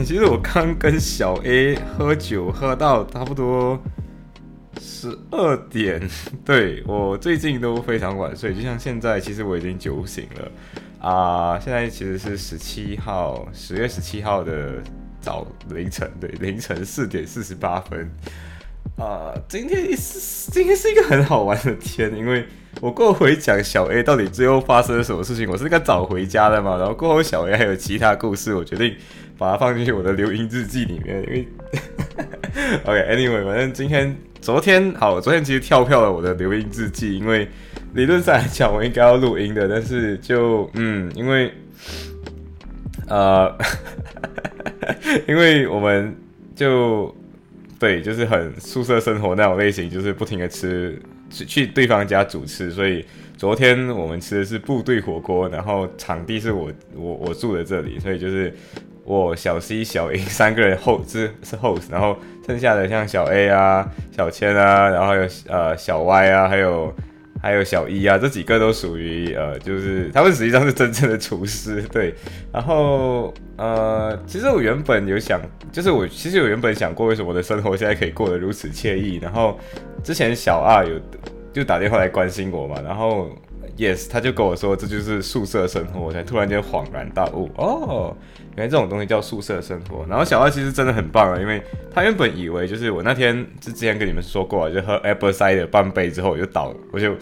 其实我刚跟小 A 喝酒，喝到差不多十二点。对我最近都非常晚睡，就像现在，其实我已经酒醒了啊、现在其实是十七号，十月十七号的早凌晨，对，凌晨四点四十八分。啊、今天是今天是一个很好玩的天，因为我过回讲小 A 到底最后发生了什么事情。我是应该早回家的嘛，然后过后小 A 还有其他故事，我决定把它放进去我的留音日记里面。因为 OK，Anyway，反正今天昨天好，昨天其实跳票了我的留音日记，因为理论上来讲我应该要录音的，但是就嗯，因为呃，因为我们就对，就是很宿舍生活那种类型，就是不停的吃，去去对方家主持，所以昨天我们吃的是部队火锅，然后场地是我我我住的这里，所以就是我小 C 小 A 三个人 host 是是 host，然后剩下的像小 A 啊、小千啊，然后还有呃小 Y 啊，还有。还有小一啊，这几个都属于呃，就是他们实际上是真正的厨师，对。然后呃，其实我原本有想，就是我其实我原本想过，为什么我的生活现在可以过得如此惬意。然后之前小二有就打电话来关心我嘛，然后 yes，他就跟我说这就是宿舍生活，我才突然间恍然大悟，哦，原来这种东西叫宿舍生活。然后小二其实真的很棒啊，因为他原本以为就是我那天之之前跟你们说过啊，就喝 apple cider 半杯之后我就倒，我就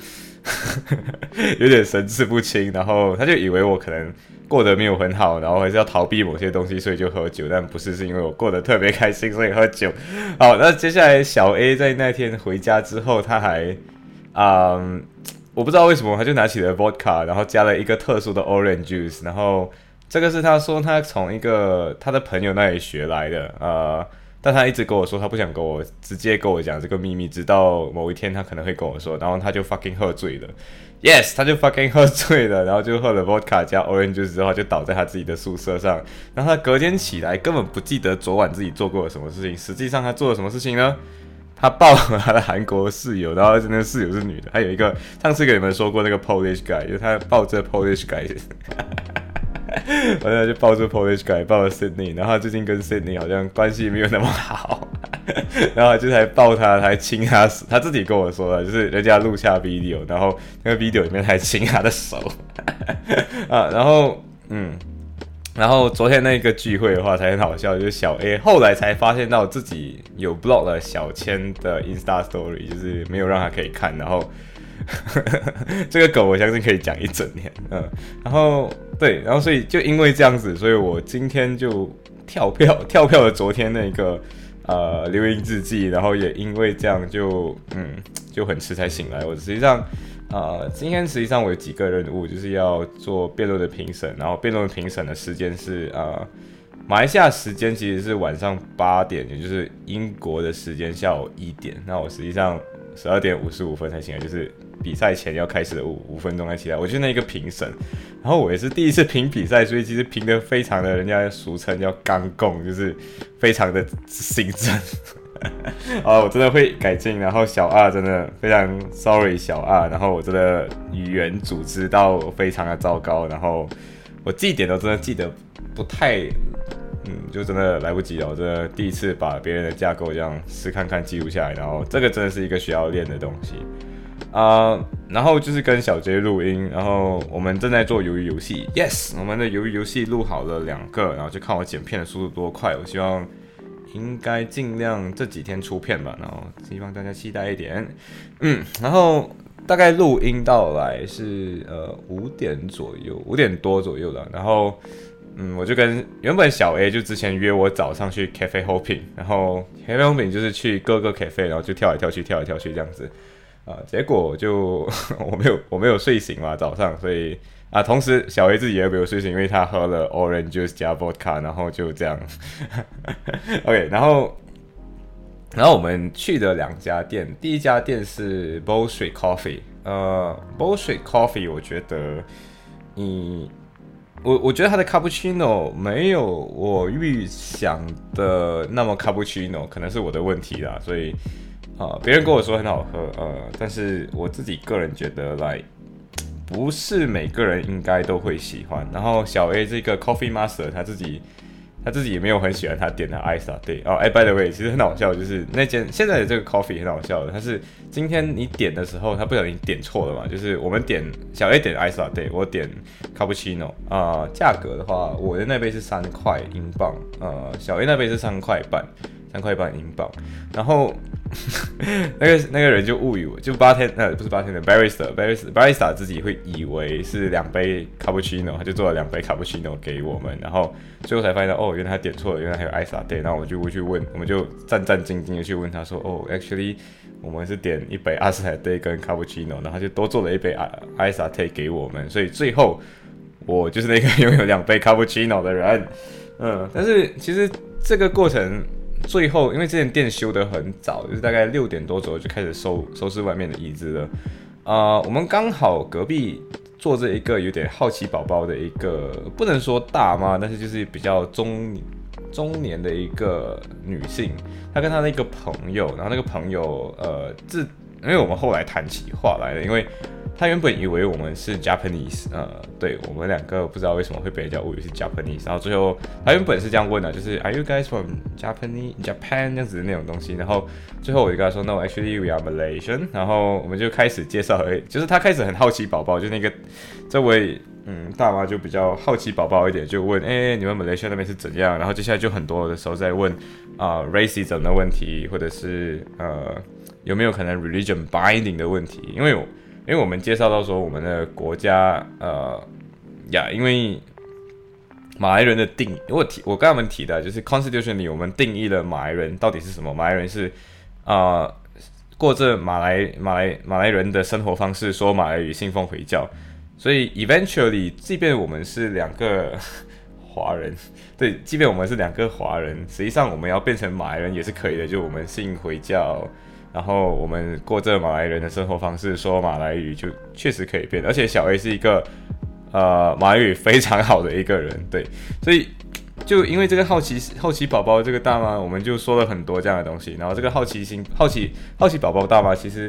有点神志不清，然后他就以为我可能过得没有很好，然后还是要逃避某些东西，所以就喝酒，但不是，是因为我过得特别开心，所以喝酒。好，那接下来小 A 在那天回家之后，他还，嗯，我不知道为什么，他就拿起了 vodka，然后加了一个特殊的 orange juice，然后这个是他说他从一个他的朋友那里学来的，呃。但他一直跟我说，他不想跟我直接跟我讲这个秘密，直到某一天他可能会跟我说，然后他就 fucking 喝醉了，yes，他就 fucking 喝醉了，然后就喝了 vodka 加 orange juice 之后，就倒在他自己的宿舍上，然后他隔天起来根本不记得昨晚自己做过了什么事情，实际上他做了什么事情呢？他抱了他的韩国室友，然后那个室友是女的，还有一个上次给你们说过那个 Polish guy，就是他抱着 Polish guy。完了就抱着 Polish guy，抱了 Sydney，然后他最近跟 Sydney 好像关系没有那么好，然后就是还抱他，还亲他，他自己跟我说的，就是人家录下 video，然后那个 video 里面还亲他的手，啊，然后嗯，然后昨天那个聚会的话才很好笑，就是小 A 后来才发现到自己有 block 了小千的 Insta Story，就是没有让他可以看，然后。这个梗我相信可以讲一整年，嗯，然后对，然后所以就因为这样子，所以我今天就跳票 跳票了昨天那个呃留言日记，然后也因为这样就嗯就很迟才醒来。我实际上呃今天实际上我有几个任务，就是要做辩论的评审，然后辩论评审的时间是呃马来西亚时间其实是晚上八点，也就是英国的时间下午一点。那我实际上十二点五十五分才醒来，就是。比赛前要开始的五五分钟才起来，我就那一个评审，然后我也是第一次评比赛，所以其实评的非常的，人家俗称叫刚共，就是非常的心正。哦，我真的会改进。然后小二真的非常 sorry 小二，然后我真的语言组织到非常的糟糕，然后我记点都真的记得不太，嗯，就真的来不及了。我真的第一次把别人的架构这样试看看记录下来，然后这个真的是一个需要练的东西。啊，然后就是跟小杰录音，然后我们正在做鱿鱼游戏，yes，我们的鱿鱼游戏录好了两个，然后就看我剪片的速度多快，我希望应该尽量这几天出片吧，然后希望大家期待一点，嗯，然后大概录音到来是呃五点左右，五点多左右的，然后嗯，我就跟原本小 A 就之前约我早上去 cafe hopping，然后 cafe hopping 就是去各个 cafe，然后就跳来跳去，跳来跳去这样子。啊，结果就 我没有我没有睡醒嘛，早上，所以啊，同时小 A 自己也没有睡醒，因为他喝了 orange juice 加 vodka，然后就这样，OK，然后然后我们去的两家店，第一家店是 Bullshit Coffee，呃，Bullshit Coffee，我觉得你。我我觉得它的 cappuccino 没有我预想的那么 cappuccino，可能是我的问题啦，所以啊，别人跟我说很好喝，呃，但是我自己个人觉得来不是每个人应该都会喜欢。然后小 A 这个 Coffee Master 他自己。他自己也没有很喜欢他点的 Ice 啊，对哦，哎，by the way，其实很好笑，就是那间现在的这个 coffee 很好笑的，它是今天你点的时候，他不小心点错了嘛，就是我们点小 A 点 ice 啊，对我点 cappuccino 啊，价格的话，我的那杯是三块英镑，呃，小 A 那杯是三块半。三块半英镑，然后那个那个人就误以为就八天呃不是八天的 barista barista barista 自己会以为是两杯 cappuccino，他就做了两杯 cappuccino 给我们，然后最后才发现哦原来他点错了，原来还有 ice latte，然后我就会去问，我们就战战兢兢的去问他说哦 actually 我们是点一杯 ice latte 跟 cappuccino，然后就多做了一杯 ice latte 给我们，所以最后我就是那个 拥有两杯 cappuccino 的人，嗯，但是其实这个过程。最后，因为这间店修得很早，就是大概六点多左右就开始收收拾外面的椅子了。啊，我们刚好隔壁坐着一个有点好奇宝宝的一个，不能说大妈，但是就是比较中中年的一个女性，她跟她的一个朋友，然后那个朋友呃自，因为我们后来谈起话来了，因为。他原本以为我们是 Japanese，呃，对我们两个不知道为什么会被人家误以为是 Japanese，然后最后他原本是这样问的，就是 Are you guys from Japanese Japan 这样子的那种东西，然后最后我就跟他说 No，actually we are Malaysian，然后我们就开始介绍，就是他开始很好奇宝宝，就那个这位嗯大妈就比较好奇宝宝一点，就问哎你们 Malaysia 那边是怎样，然后接下来就很多的时候在问啊 racism 的问题，或者是呃有没有可能 religion binding 的问题，因为。因为我们介绍到说，我们的国家，呃，呀，因为马来人的定，我提我跟他们提的，就是 Constitution 里我们定义了马来人到底是什么？马来人是啊，过着马来马来马来人的生活方式，说马来语，信奉回教。所以 eventually，即便我们是两个华人，对，即便我们是两个华人，实际上我们要变成马来人也是可以的，就我们信回教。然后我们过这马来人的生活方式，说马来语就确实可以变，而且小 A 是一个呃马来语非常好的一个人，对，所以就因为这个好奇好奇宝宝这个大妈，我们就说了很多这样的东西。然后这个好奇心好奇好奇宝宝大妈其实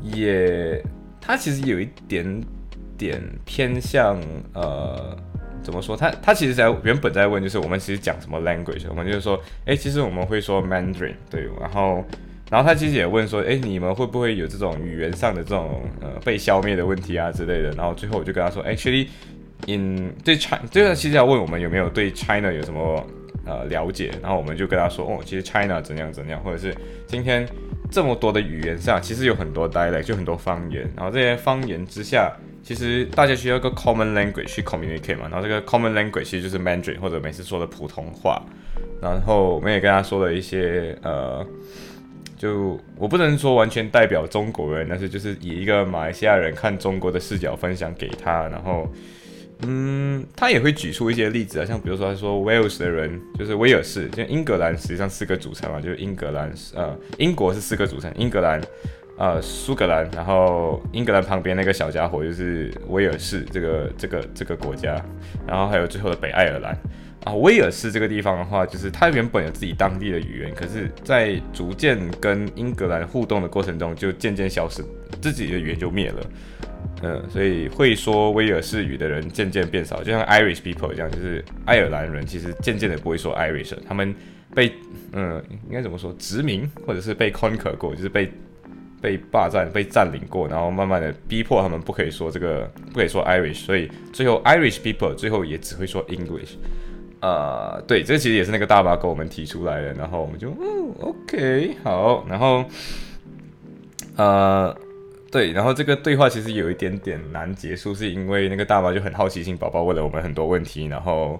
也他其实有一点点偏向呃怎么说？他他其实在原本在问就是我们其实讲什么 language，我们就是说哎其实我们会说 Mandarin 对，然后。然后他其实也问说，哎，你们会不会有这种语言上的这种呃被消灭的问题啊之类的？然后最后我就跟他说，actually，in 对 China，这个其实要问我们有没有对 China 有什么呃了解？然后我们就跟他说，哦，其实 China 怎样怎样，或者是今天这么多的语言上，其实有很多 dialect，就很多方言。然后这些方言之下，其实大家需要一个 common language 去 communicate 嘛。然后这个 common language 其实就是 Mandarin 或者每次说的普通话。然后我们也跟他说了一些呃。就我不能说完全代表中国人，但是就是以一个马来西亚人看中国的视角分享给他，然后，嗯，他也会举出一些例子啊，像比如说他说 Wales 的人就是威尔士，就英格兰实际上四个组成嘛，就是英格兰呃英国是四个组成，英格兰呃苏格兰，然后英格兰旁边那个小家伙就是威尔士这个这个这个国家，然后还有最后的北爱尔兰。啊，威尔士这个地方的话，就是它原本有自己当地的语言，可是，在逐渐跟英格兰互动的过程中，就渐渐消失，自己的语言就灭了。嗯，所以会说威尔士语的人渐渐变少，就像 Irish people 这样，就是爱尔兰人其实渐渐的不会说 Irish，了他们被嗯，应该怎么说，殖民或者是被 conquer 过，就是被被霸占、被占领过，然后慢慢的逼迫他们不可以说这个，不可以说 Irish，所以最后 Irish people 最后也只会说 English。呃，对，这其实也是那个大巴跟我们提出来的，然后我们就，嗯，OK，好，然后，呃，对，然后这个对话其实有一点点难结束，是因为那个大巴就很好奇心宝宝问了我们很多问题，然后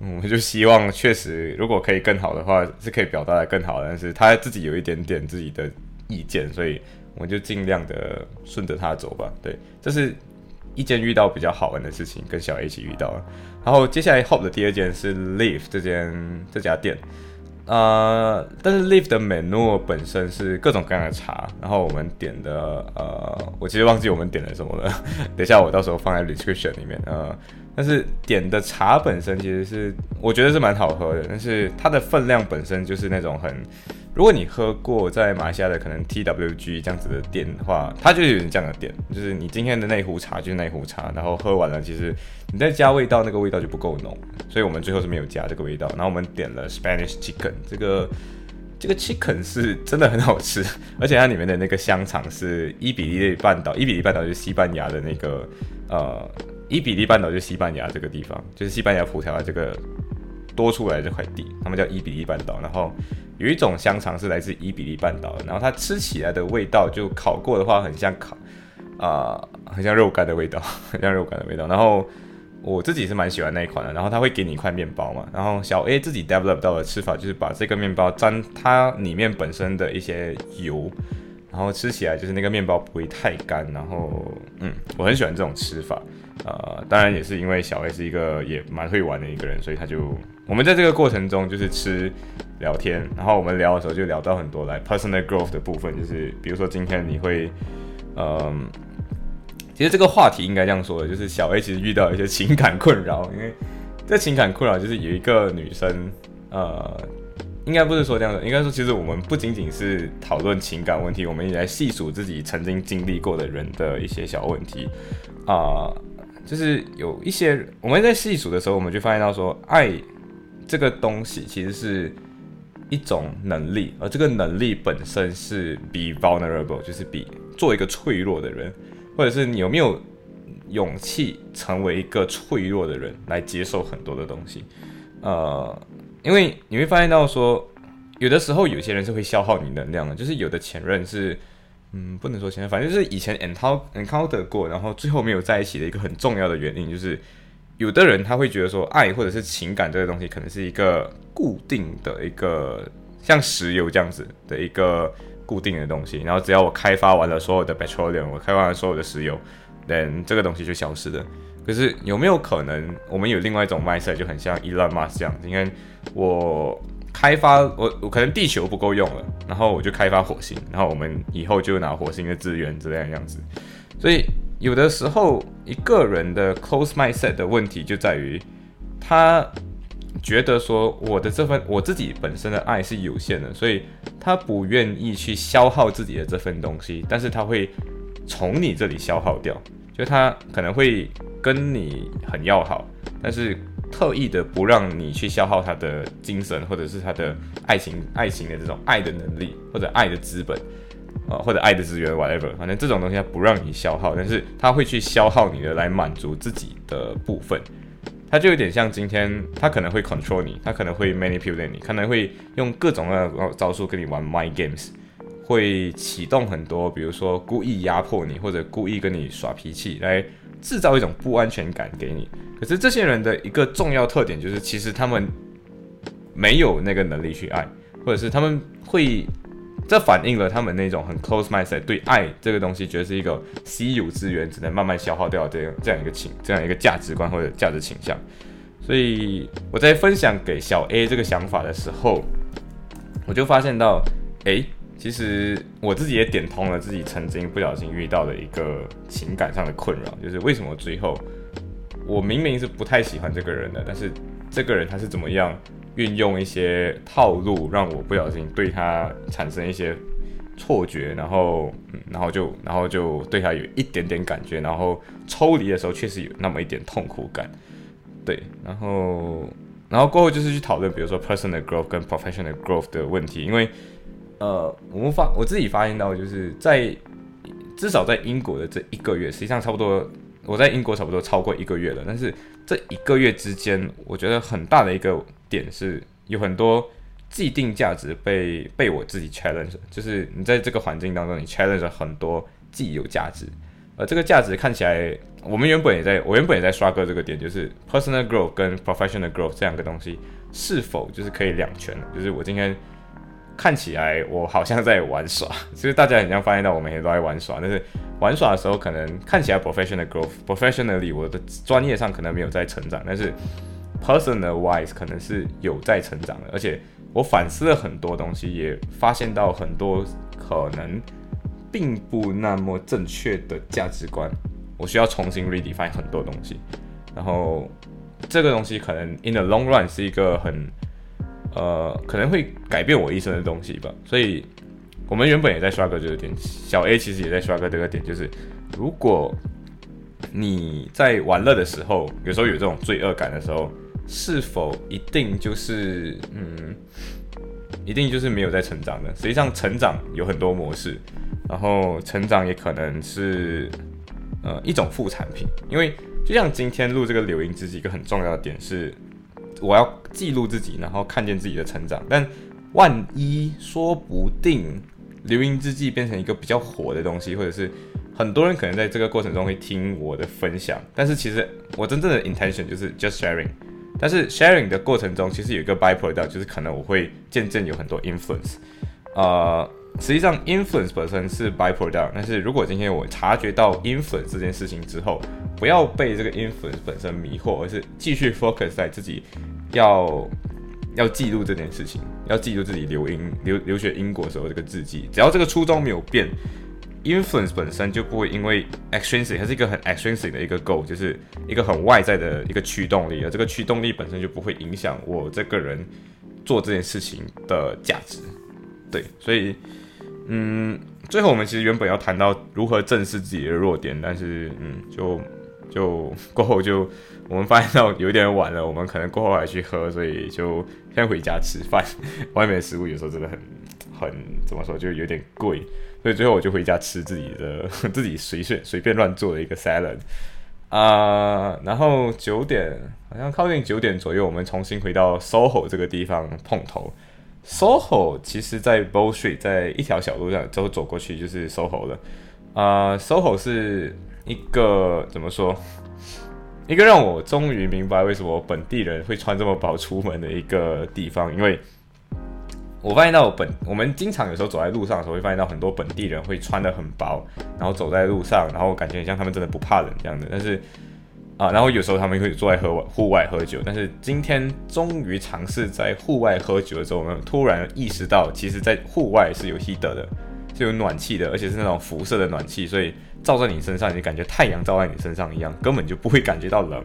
我们就希望确实如果可以更好的话，是可以表达的更好，但是他自己有一点点自己的意见，所以我就尽量的顺着他走吧。对，这是。一件遇到比较好玩的事情，跟小 A 一起遇到了。然后接下来 Hope 的第二件是 Live 这间这家店。呃，但是 Live 的 menu 本身是各种各样的茶，然后我们点的呃，我其实忘记我们点了什么了，等一下我到时候放在 description 里面，呃，但是点的茶本身其实是我觉得是蛮好喝的，但是它的分量本身就是那种很。如果你喝过在马来西亚的可能 T W G 这样子的店的话，它就有点这样的店，就是你今天的那壶茶就是那壶茶，然后喝完了，其实你再加味道，那个味道就不够浓，所以我们最后是没有加这个味道。然后我们点了 Spanish Chicken，这个这个 Chicken 是真的很好吃，而且它里面的那个香肠是伊比利半岛，伊比利半岛就是西班牙的那个呃，伊比利半岛就是西班牙这个地方，就是西班牙葡萄牙这个多出来这块地，他们叫伊比利半岛，然后。有一种香肠是来自伊比利半岛的，然后它吃起来的味道就烤过的话很像烤，啊，很像肉干的味道，很像肉干的味道。然后我自己是蛮喜欢那一款的。然后它会给你一块面包嘛，然后小 A 自己 develop 到的吃法就是把这个面包沾它里面本身的一些油，然后吃起来就是那个面包不会太干。然后嗯，我很喜欢这种吃法。呃，当然也是因为小 A 是一个也蛮会玩的一个人，所以他就我们在这个过程中就是吃。聊天，然后我们聊的时候就聊到很多来 personal growth 的部分，就是比如说今天你会，嗯，其实这个话题应该这样说的，就是小 A 其实遇到一些情感困扰，因为这情感困扰就是有一个女生，呃，应该不是说这样的，应该说其实我们不仅仅是讨论情感问题，我们也在细数自己曾经经历过的人的一些小问题，啊，就是有一些我们在细数的时候，我们就发现到说，爱这个东西其实是。一种能力，而这个能力本身是 be vulnerable，就是比做一个脆弱的人，或者是你有没有勇气成为一个脆弱的人来接受很多的东西。呃，因为你会发现到说，有的时候有些人是会消耗你能量的，就是有的前任是，嗯，不能说前任，反正就是以前 encounter encounter 过，然后最后没有在一起的一个很重要的原因就是。有的人他会觉得说，爱或者是情感这个东西可能是一个固定的一个像石油这样子的一个固定的东西，然后只要我开发完了所有的 petroleum，我开发完所有的石油那这个东西就消失了。可是有没有可能我们有另外一种 mindset，就很像 Elon Musk 这样？你看我开发我我可能地球不够用了，然后我就开发火星，然后我们以后就拿火星的资源这样样子，所以。有的时候，一个人的 close mindset 的问题就在于，他觉得说我的这份我自己本身的爱是有限的，所以他不愿意去消耗自己的这份东西，但是他会从你这里消耗掉，就他可能会跟你很要好，但是特意的不让你去消耗他的精神，或者是他的爱情爱情的这种爱的能力或者爱的资本。啊，或者爱的资源，whatever，反正这种东西他不让你消耗，但是他会去消耗你的来满足自己的部分。他就有点像今天，他可能会 control 你，他可能会 manipulate 你，可能会用各种各样的招数跟你玩 mind games，会启动很多，比如说故意压迫你，或者故意跟你耍脾气，来制造一种不安全感给你。可是这些人的一个重要特点就是，其实他们没有那个能力去爱，或者是他们会。这反映了他们那种很 close mindset，对爱这个东西觉得是一个稀有资源，只能慢慢消耗掉这样这样一个情这样一个价值观或者价值倾向。所以我在分享给小 A 这个想法的时候，我就发现到，哎，其实我自己也点通了自己曾经不小心遇到的一个情感上的困扰，就是为什么最后我明明是不太喜欢这个人的，但是这个人他是怎么样？运用一些套路，让我不小心对他产生一些错觉，然后，然后就，然后就对他有一点点感觉，然后抽离的时候确实有那么一点痛苦感，对，然后，然后过后就是去讨论，比如说 personal growth 跟 professional growth 的问题，因为，呃，我们发我自己发现到，就是在至少在英国的这一个月，实际上差不多我在英国差不多超过一个月了，但是这一个月之间，我觉得很大的一个。点是有很多既定价值被被我自己 challenge，就是你在这个环境当中，你 challenge 很多既有价值，呃，这个价值看起来，我们原本也在我原本也在刷歌这个点，就是 personal growth 跟 professional growth 这两个东西是否就是可以两全？就是我今天看起来我好像在玩耍，其实大家很像发现到我每天都在玩耍，但是玩耍的时候可能看起来 professional growth，professionally 我的专业上可能没有在成长，但是 Personal wise 可能是有在成长的，而且我反思了很多东西，也发现到很多可能并不那么正确的价值观，我需要重新 redefine 很多东西。然后这个东西可能 in the long run 是一个很呃可能会改变我一生的东西吧。所以我们原本也在刷个这个点，小 A 其实也在刷个这个点，就是如果你在玩乐的时候，有时候有这种罪恶感的时候，是否一定就是嗯，一定就是没有在成长的？实际上，成长有很多模式，然后成长也可能是呃一种副产品，因为。就像今天录这个留音之己，一个很重要的点是，我要记录自己，然后看见自己的成长。但万一说不定留音之际变成一个比较火的东西，或者是很多人可能在这个过程中会听我的分享，但是其实我真正的 intention 就是 just sharing。但是 sharing 的过程中，其实有一个 byproduct，就是可能我会渐渐有很多 influence，呃。实际上，influence 本身是 byproduct，但是如果今天我察觉到 influence 这件事情之后，不要被这个 influence 本身迷惑，而是继续 focus 在自己要要记录这件事情，要记录自己留英留留学英国时候这个字迹。只要这个初衷没有变，influence 本身就不会因为 extrinsic，它是一个很 extrinsic 的一个 goal，就是一个很外在的一个驱动力，而这个驱动力本身就不会影响我这个人做这件事情的价值。对，所以。嗯，最后我们其实原本要谈到如何正视自己的弱点，但是嗯，就就过后就我们发现到有点晚了，我们可能过后还去喝，所以就先回家吃饭。外面的食物有时候真的很很怎么说，就有点贵，所以最后我就回家吃自己的 自己随便随便乱做的一个 salad 啊。然后九点好像靠近九点左右，我们重新回到 SOHO 这个地方碰头。SOHO 其实，在 Bow Street，在一条小路上，之后走过去就是 SOHO 了。啊，SOHO 是一个怎么说？一个让我终于明白为什么本地人会穿这么薄出门的一个地方。因为我发现到本我们经常有时候走在路上的时候，会发现到很多本地人会穿的很薄，然后走在路上，然后感觉很像他们真的不怕冷这样的。但是啊，然后有时候他们会坐在喝户外喝酒，但是今天终于尝试在户外喝酒的时候，我们突然意识到，其实，在户外是有 heat 的，是有暖气的，而且是那种辐射的暖气，所以照在你身上，你感觉太阳照在你身上一样，根本就不会感觉到冷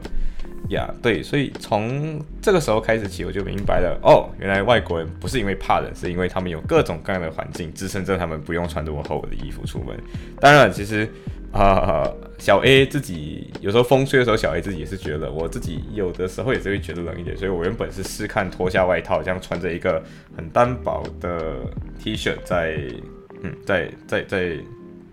呀。对，所以从这个时候开始起，我就明白了，哦，原来外国人不是因为怕冷，是因为他们有各种各样的环境支撑着他们不用穿这么厚的衣服出门。当然，其实。啊，小 A 自己有时候风吹的时候，小 A 自己也是觉得，我自己有的时候也是会觉得冷一点，所以我原本是试看脱下外套，这样穿着一个很单薄的 T 恤在，嗯，在在在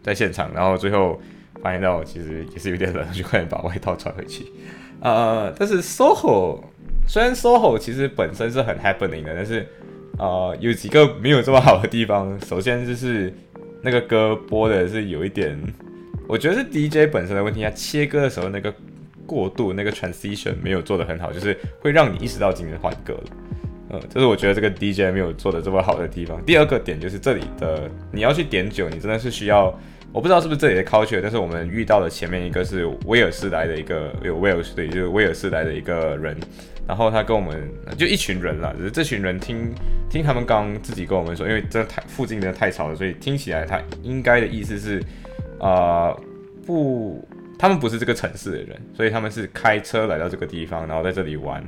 在现场，然后最后发现到其实也是有点冷，就快点把外套穿回去。呃，但是 SOHO 虽然 SOHO 其实本身是很 happening 的，但是呃有几个没有这么好的地方。首先就是那个歌播的是有一点。我觉得是 DJ 本身的问题，它切割的时候那个过渡、那个 transition 没有做得很好，就是会让你意识到今天换歌了。呃，这是我觉得这个 DJ 没有做的这么好的地方。第二个点就是这里的你要去点酒，你真的是需要，我不知道是不是这里的 culture，但是我们遇到的前面一个是威尔士来的一个有威尔士对，就是威尔士来的一个人，然后他跟我们就一群人啦，只是这群人听听他们刚自己跟我们说，因为真的太附近真的太吵了，所以听起来他应该的意思是。啊，不，他们不是这个城市的人，所以他们是开车来到这个地方，然后在这里玩。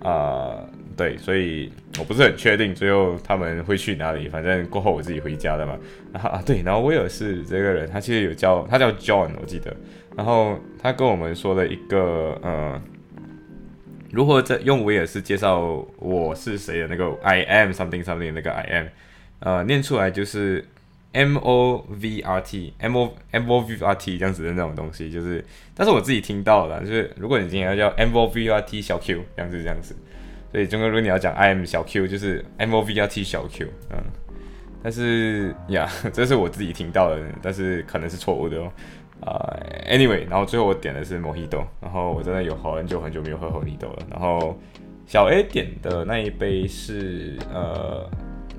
啊，对，所以我不是很确定最后他们会去哪里。反正过后我自己回家的嘛。啊，对，然后威尔士这个人，他其实有叫他叫 John，我记得。然后他跟我们说了一个，呃，如何在用威尔士介绍我是谁的那个 I am something something 那个 I am，呃，念出来就是。M O V R T M O M O V R T 这样子的那种东西，就是，但是我自己听到了，就是如果你今天要叫 M O V R T 小 Q 这样子这样子，所以中国如果你要讲 I M 小 Q，就是 M O V R T 小 Q，嗯，但是呀，这是我自己听到的，但是可能是错误的哦，啊，Anyway，然后最后我点的是 Mojito，然后我真的有好很久很久没有喝 Mojito 了，然后小 A 点的那一杯是呃。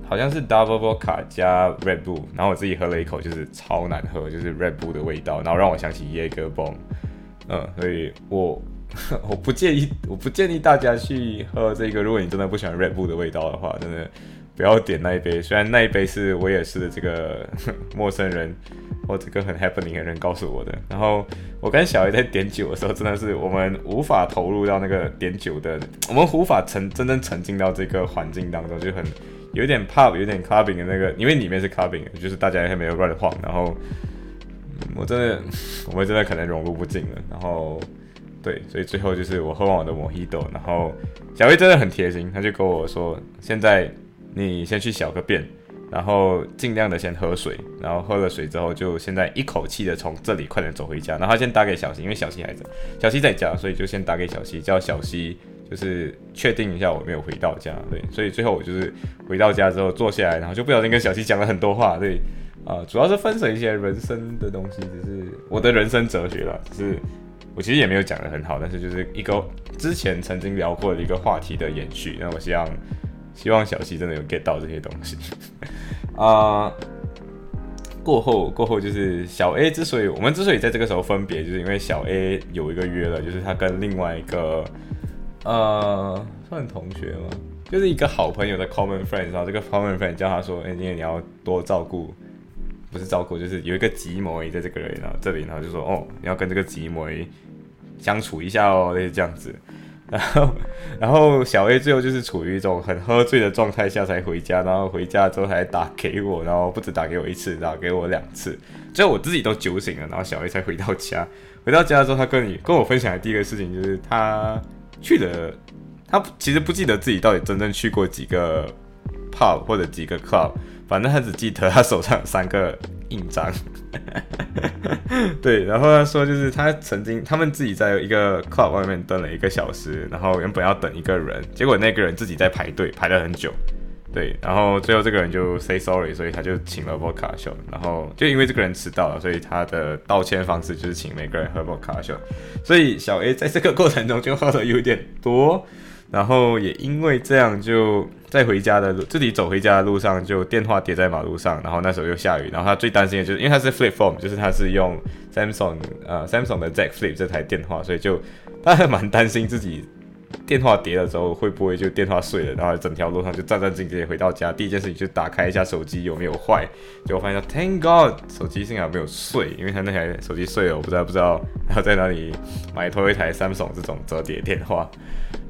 好像是 double vodka 加 Red Bull，然后我自己喝了一口，就是超难喝，就是 Red Bull 的味道，然后让我想起 Jager b o m 嗯，所以我 我不建议，我不建议大家去喝这个。如果你真的不喜欢 Red Bull 的味道的话，真的不要点那一杯。虽然那一杯是我也是这个 陌生人或这个很 happening 的人告诉我的。然后我跟小 A 在点酒的时候，真的是我们无法投入到那个点酒的，我们无法沉真正沉浸到这个环境当中，就很有点 pub 有点 clubbing 的那个，因为里面是 clubbing，就是大家还没有乱晃。然后我真的，我们真的可能融入不进了。然后。对，所以最后就是我喝完我的摩希豆，然后小薇真的很贴心，他就跟我说：“现在你先去小个便，然后尽量的先喝水，然后喝了水之后，就现在一口气的从这里快点走回家。”然后他先打给小西，因为小西还在，小西在家，所以就先打给小西，叫小西就是确定一下我没有回到家。对，所以最后我就是回到家之后坐下来，然后就不小心跟小七讲了很多话。对，啊，主要是分享一些人生的东西，只是我的人生哲学了，只是。我其实也没有讲的很好，但是就是一个之前曾经聊过的一个话题的延续。那我希望希望小七真的有 get 到这些东西啊。过后过后就是小 A 之所以我们之所以在这个时候分别，就是因为小 A 有一个约了，就是他跟另外一个呃算同学吗？就是一个好朋友的 common friend，然后这个 common friend 叫他说：“哎，因为你要多照顾。”不是照顾，就是有一个吉摩在这个人然后这里，然后就说哦，你要跟这个吉摩相处一下哦，类似这样子。然后，然后小 A 最后就是处于一种很喝醉的状态下才回家，然后回家之后还打给我，然后不止打给我一次，打给我两次，最后我自己都酒醒了，然后小 A 才回到家。回到家之后，他跟你跟我分享的第一个事情就是他去的，他其实不记得自己到底真正去过几个 pub 或者几个 club。反正他只记得他手上有三个印章，对，然后他说就是他曾经他们自己在一个 club 外面等了一个小时，然后原本要等一个人，结果那个人自己在排队排了很久，对，然后最后这个人就 say sorry，所以他就请了 vodka show，然后就因为这个人迟到了，所以他的道歉方式就是请每个人喝 vodka show，所以小 A 在这个过程中就喝的有点多。然后也因为这样，就在回家的路，自己走回家的路上，就电话跌在马路上。然后那时候又下雨，然后他最担心的就是，因为他是 Flip Phone，就是他是用 Samsung 呃 Samsung 的 Z Flip 这台电话，所以就他还蛮担心自己电话跌了之后会不会就电话碎了，然后整条路上就战战兢兢回到家。第一件事情就打开一下手机有没有坏，结果发现 Thank God 手机幸好没有碎，因为他那台手机碎了，我不知道不知道要在哪里买拖一台 Samsung 这种折叠电话。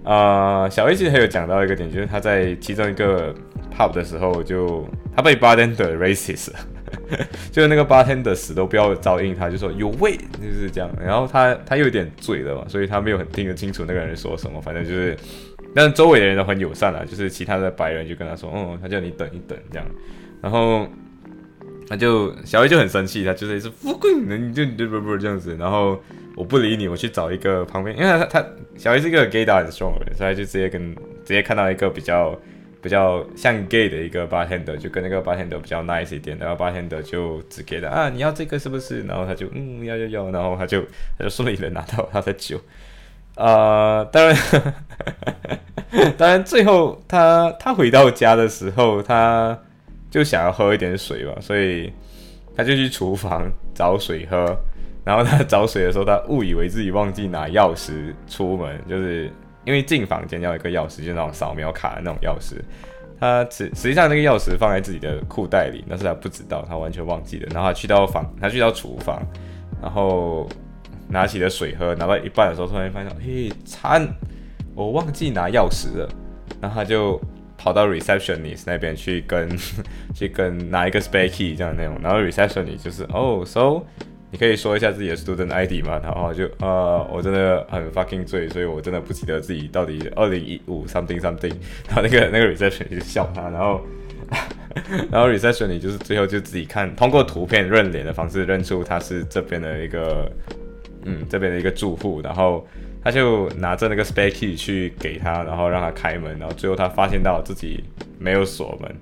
啊，小 A 其实还有讲到一个点，就是他在其中一个 pub 的时候，就他被 bartender racist，就是那个 bartender 死都不要招应他，就说有味，就是这样。然后他他又有点醉了嘛，所以他没有很听得清楚那个人说什么，反正就是，但周围的人都很友善啊，就是其他的白人就跟他说，哦，他叫你等一等这样。然后他就小 A 就很生气，他就是是富贵，你就就不不这样子，然后。我不理你，我去找一个旁边，因为他他小 A 是一个 gay 打很 strong 的人，所以就直接跟直接看到一个比较比较像 gay 的一个 bartender，就跟那个 bartender 比较 nice 一点，然后 bartender 就只给他啊，你要这个是不是？然后他就嗯要要要，然后他就他就顺利的拿到他的酒，啊，当然 当然最后他他回到家的时候，他就想要喝一点水吧，所以他就去厨房找水喝。然后他找水的时候，他误以为自己忘记拿钥匙出门，就是因为进房间要一个钥匙，就是那种扫描卡的那种钥匙。他实实际上那个钥匙放在自己的裤袋里，但是他不知道，他完全忘记了。然后他去到房，他去到厨房，然后拿起了水喝，拿到一半的时候，突然发现，嘿，惨，我忘记拿钥匙了。然后他就跑到 receptionist 那边去跟 去跟拿一个 spare key 这样的那种。然后 receptionist 就是，哦，so。你可以说一下自己的 student ID 吗？然后就呃，我真的很 fucking 醉，所以我真的不记得自己到底二零一五 something something。然后那个那个 reception 就笑他，然后 然后 reception 你就是最后就自己看，通过图片认脸的方式认出他是这边的一个嗯这边的一个住户，然后他就拿着那个 spare key 去给他，然后让他开门，然后最后他发现到自己没有锁门，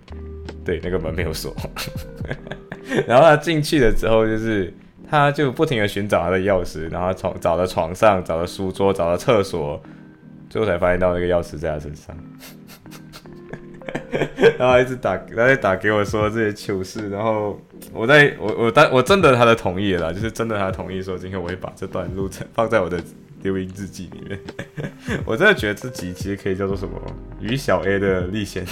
对，那个门没有锁，然后他进去了之后就是。他就不停的寻找他的钥匙，然后从找到床上，找到书桌，找到厕所，最后才发现到那个钥匙在他身上。然后一直打，他在打给我说这些糗事，然后我在我我当我征得他的同意了，就是征得他的同意，说今天我会把这段路程放在我的 丢进日记里面。我真的觉得这集其实可以叫做什么“与小 A 的历险”。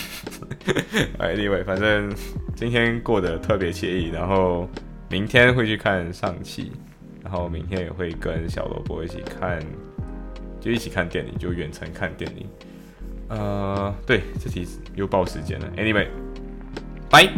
哎另外反正今天过得特别惬意，然后明天会去看上期，然后明天也会跟小萝卜一起看，就一起看电影，就远程看电影。呃，对，这题又报时间了。Anyway，拜。